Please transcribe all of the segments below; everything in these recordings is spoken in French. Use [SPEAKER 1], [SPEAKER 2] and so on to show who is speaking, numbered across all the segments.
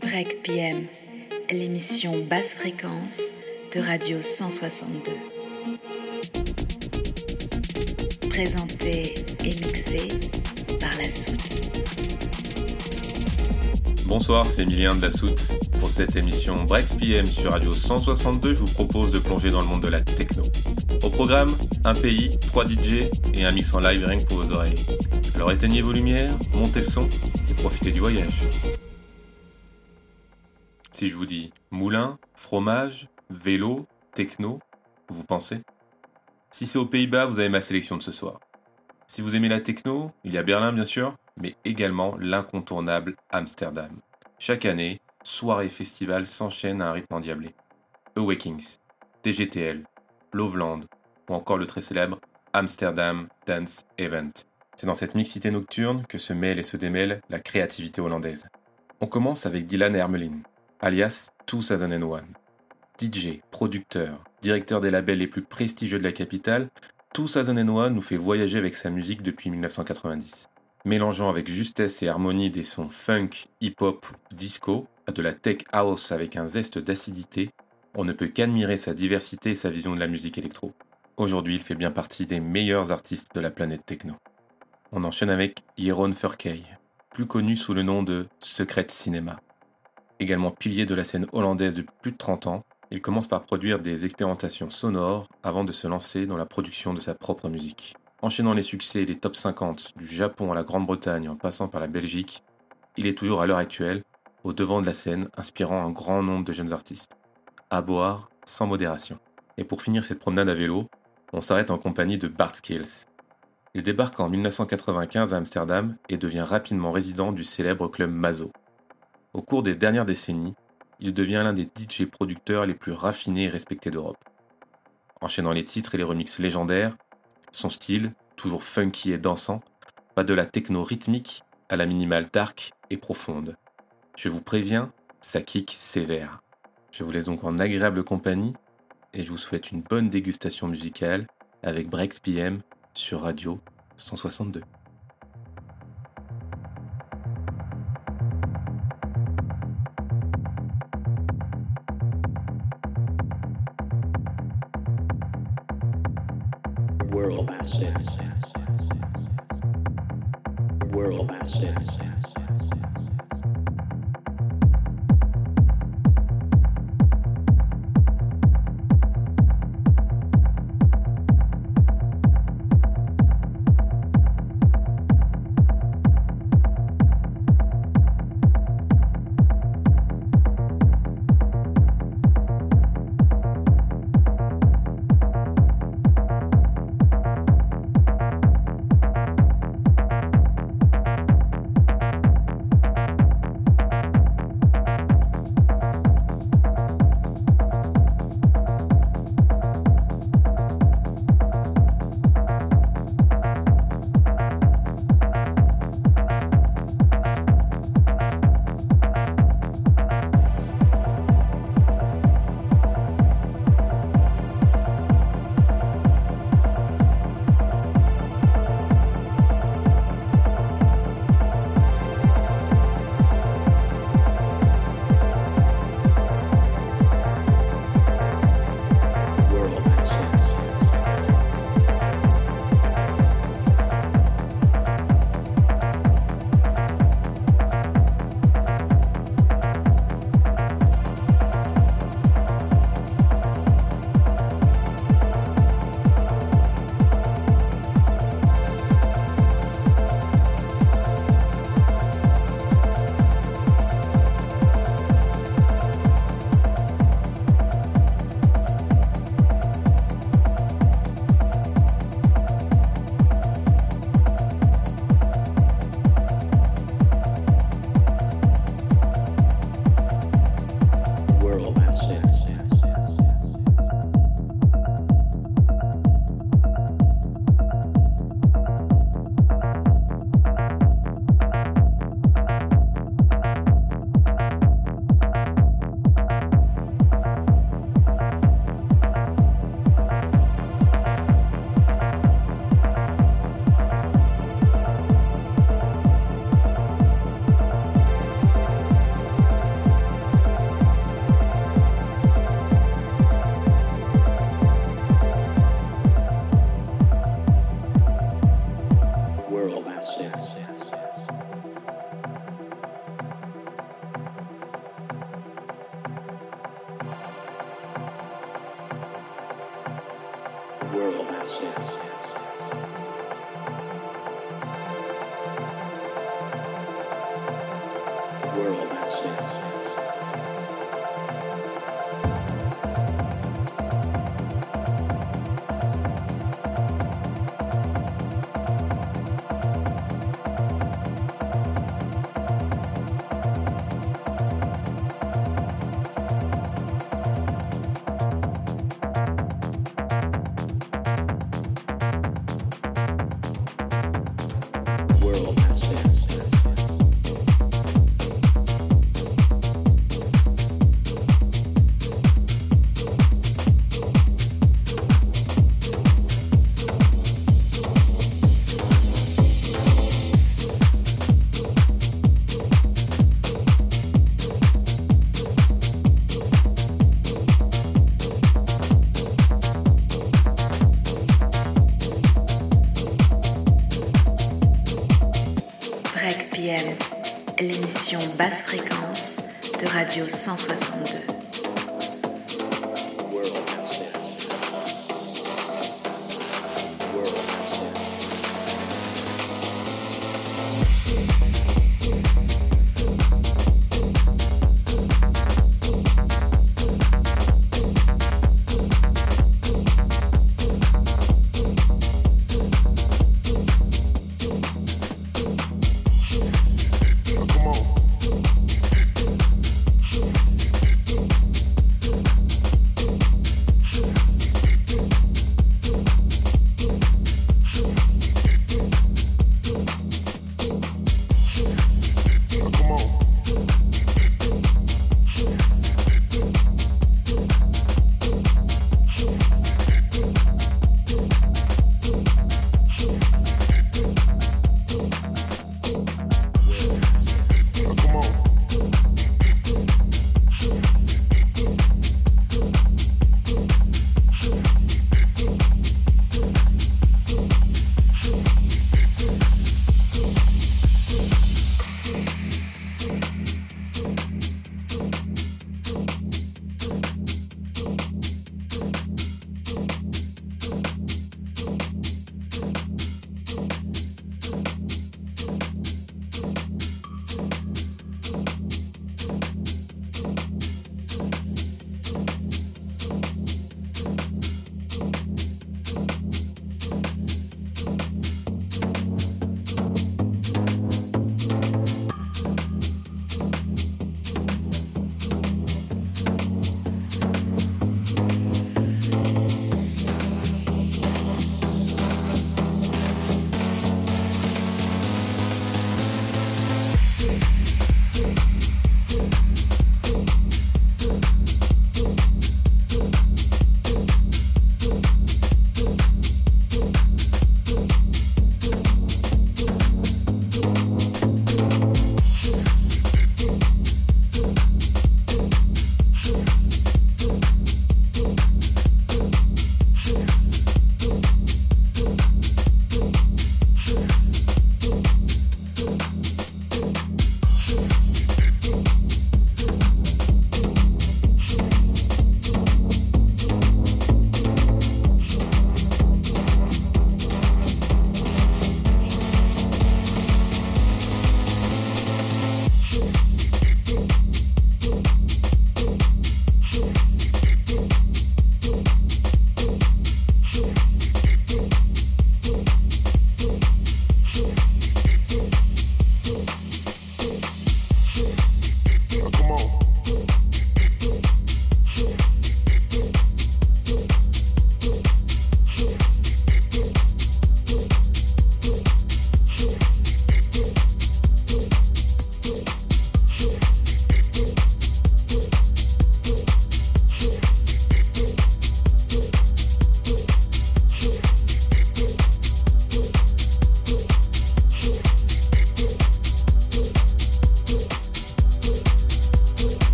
[SPEAKER 1] Break PM, l'émission basse fréquence de Radio 162. Présentée et mixée par la soute.
[SPEAKER 2] Bonsoir, c'est Emilien de la Soute. Pour cette émission Breaks PM sur Radio 162, je vous propose de plonger dans le monde de la techno. Au programme, un pays, trois DJ et un mix en live rien que pour vos oreilles. Alors éteignez vos lumières, montez le son et profitez du voyage. Si je vous dis moulin, fromage, vélo, techno, vous pensez? Si c'est aux Pays-Bas, vous avez ma sélection de ce soir. Si vous aimez la techno, il y a Berlin bien sûr, mais également l'incontournable Amsterdam. Chaque année, soirées et festivals s'enchaînent à un rythme endiablé. Awakings, DGTL, Loveland ou encore le très célèbre Amsterdam Dance Event. C'est dans cette mixité nocturne que se mêle et se démêle la créativité hollandaise. On commence avec Dylan Hermelin, alias 2001. DJ, producteur, directeur des labels les plus prestigieux de la capitale, 2001 nous fait voyager avec sa musique depuis 1990 mélangeant avec justesse et harmonie des sons funk, hip-hop disco, à de la tech house avec un zeste d'acidité, on ne peut qu'admirer sa diversité et sa vision de la musique électro. Aujourd'hui, il fait bien partie des meilleurs artistes de la planète techno. On enchaîne avec Jeroen Furkey, plus connu sous le nom de Secret Cinema. Également pilier de la scène hollandaise depuis plus de 30 ans, il commence par produire des expérimentations sonores avant de se lancer dans la production de sa propre musique. Enchaînant les succès et les top 50 du Japon à la Grande-Bretagne en passant par la Belgique, il est toujours à l'heure actuelle au devant de la scène, inspirant un grand nombre de jeunes artistes. À boire sans modération. Et pour finir cette promenade à vélo, on s'arrête en compagnie de Bart Skills. Il débarque en 1995 à Amsterdam et devient rapidement résident du célèbre club Mazo. Au cours des dernières décennies, il devient l'un des DJ producteurs les plus raffinés et respectés d'Europe. Enchaînant les titres et les remixes légendaires, son style, toujours funky et dansant, va de la techno rythmique à la minimale dark et profonde. Je vous préviens, ça kick sévère. Je vous laisse donc en agréable compagnie et je vous souhaite une bonne dégustation musicale avec Breaks PM sur Radio 162.
[SPEAKER 1] Radio 162.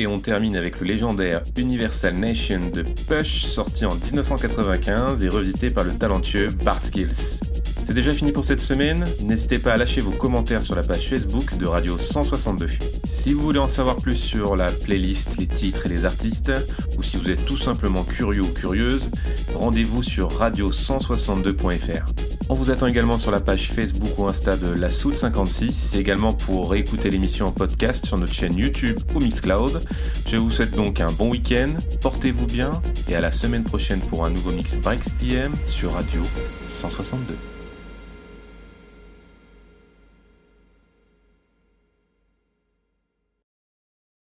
[SPEAKER 2] Et on termine avec le légendaire Universal Nation de Push, sorti en 1995 et revisité par le talentueux Bart Skills. C'est déjà fini pour cette semaine, n'hésitez pas à lâcher vos commentaires sur la page Facebook de Radio 162. Si vous voulez en savoir plus sur la playlist, les titres et les artistes, ou si vous êtes tout simplement curieux ou curieuse, rendez-vous sur radio162.fr. On vous attend également sur la page Facebook ou Insta de la Soul 56 et également pour réécouter l'émission en podcast sur notre chaîne YouTube ou Mixcloud. Je vous souhaite donc un bon week-end, portez-vous bien et à la semaine prochaine pour un nouveau Mix Breaks PM sur Radio 162.